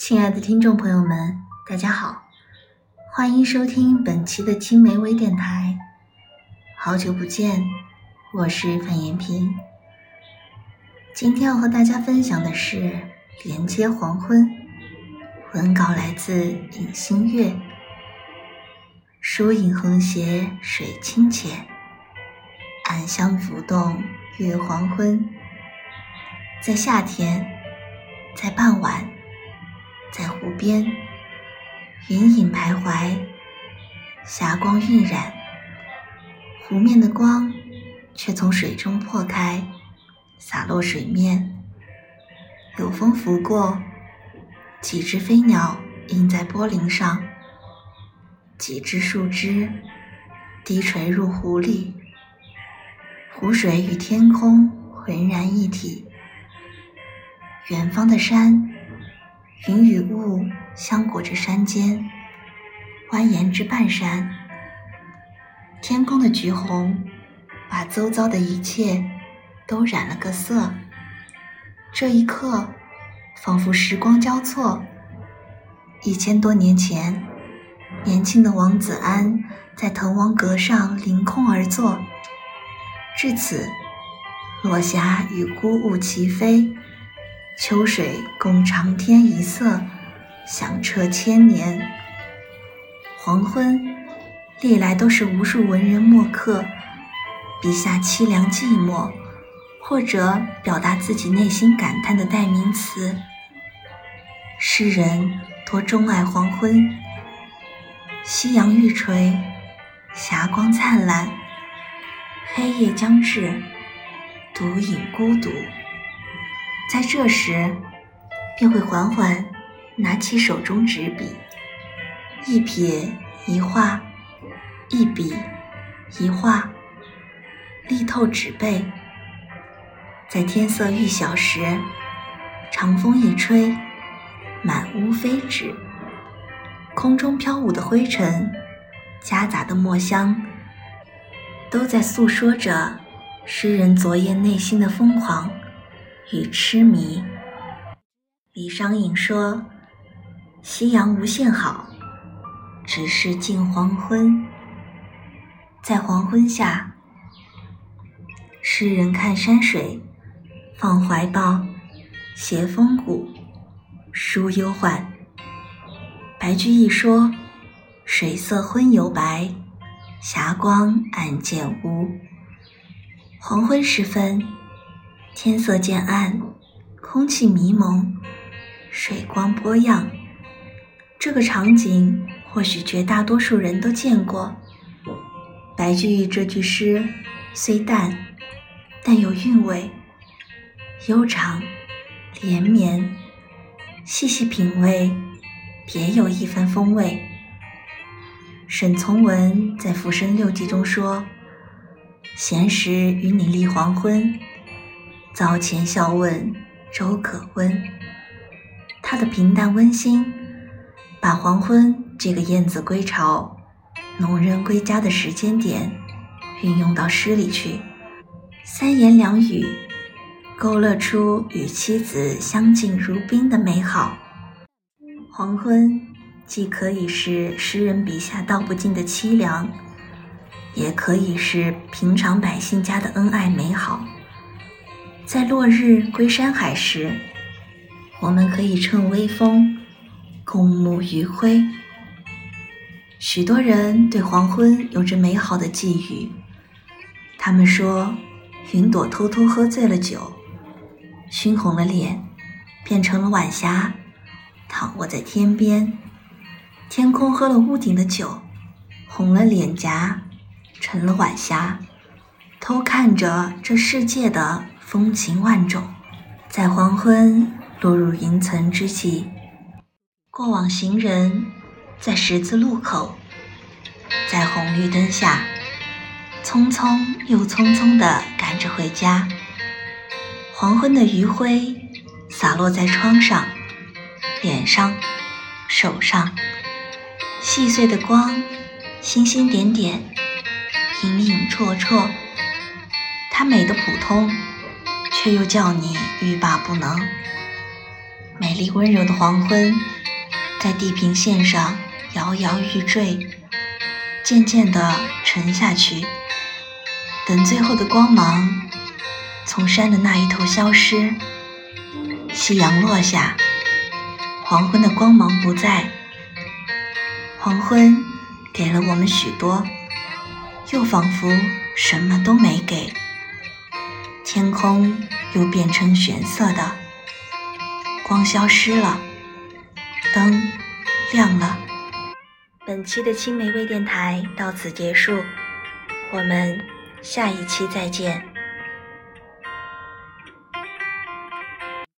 亲爱的听众朋友们，大家好，欢迎收听本期的青梅微电台。好久不见，我是范延平。今天要和大家分享的是《连接黄昏》，文稿来自尹新月。疏影横斜水清浅，暗香浮动月黄昏。在夏天，在傍晚，在湖边，云影徘徊，霞光晕染，湖面的光却从水中破开，洒落水面。有风拂过，几只飞鸟印在波棱上。几只树枝低垂入湖里，湖水与天空浑然一体。远方的山，云与雾相裹着山间，蜿蜒至半山。天空的橘红，把周遭的一切都染了个色。这一刻，仿佛时光交错，一千多年前。年轻的王子安在滕王阁上凌空而坐，至此，落霞与孤鹜齐飞，秋水共长天一色，响彻千年。黄昏，历来都是无数文人墨客笔下凄凉寂寞，或者表达自己内心感叹的代名词。诗人多钟爱黄昏。夕阳欲垂，霞光灿烂，黑夜将至，独饮孤独。在这时，便会缓缓拿起手中纸笔，一撇一画，一笔一画，力透纸背。在天色欲晓时，长风一吹，满屋飞纸。空中飘舞的灰尘，夹杂的墨香，都在诉说着诗人昨夜内心的疯狂与痴迷。李商隐说：“夕阳无限好，只是近黄昏。”在黄昏下，诗人看山水，放怀抱，携风骨，抒忧患。白居易说：“水色昏犹白，霞光暗渐乌。”黄昏时分，天色渐暗，空气迷蒙，水光波漾。这个场景或许绝大多数人都见过。白居易这句诗虽淡，但有韵味，悠长，连绵。细细品味。别有一番风味。沈从文在《浮生六记》中说：“闲时与你立黄昏，早前笑问粥可温。”他的平淡温馨，把黄昏这个燕子归巢、农人归家的时间点运用到诗里去，三言两语勾勒出与妻子相敬如宾的美好。黄昏，既可以是诗人笔下道不尽的凄凉，也可以是平常百姓家的恩爱美好。在落日归山海时，我们可以趁微风共沐余晖。许多人对黄昏有着美好的寄语，他们说，云朵偷偷喝醉了酒，熏红了脸，变成了晚霞。躺卧在天边，天空喝了屋顶的酒，红了脸颊，成了晚霞，偷看着这世界的风情万种。在黄昏落入云层之际，过往行人在十字路口，在红绿灯下，匆匆又匆匆地赶着回家。黄昏的余晖洒落在窗上。脸上，手上，细碎的光，星星点点，影影绰绰。它美的普通，却又叫你欲罢不能。美丽温柔的黄昏，在地平线上摇摇欲坠，渐渐地沉下去。等最后的光芒从山的那一头消失，夕阳落下，黄昏的光芒不在。黄昏给了我们许多，又仿佛什么都没给。天空又变成玄色的。光消失了，灯亮了。本期的青梅微电台到此结束，我们下一期再见。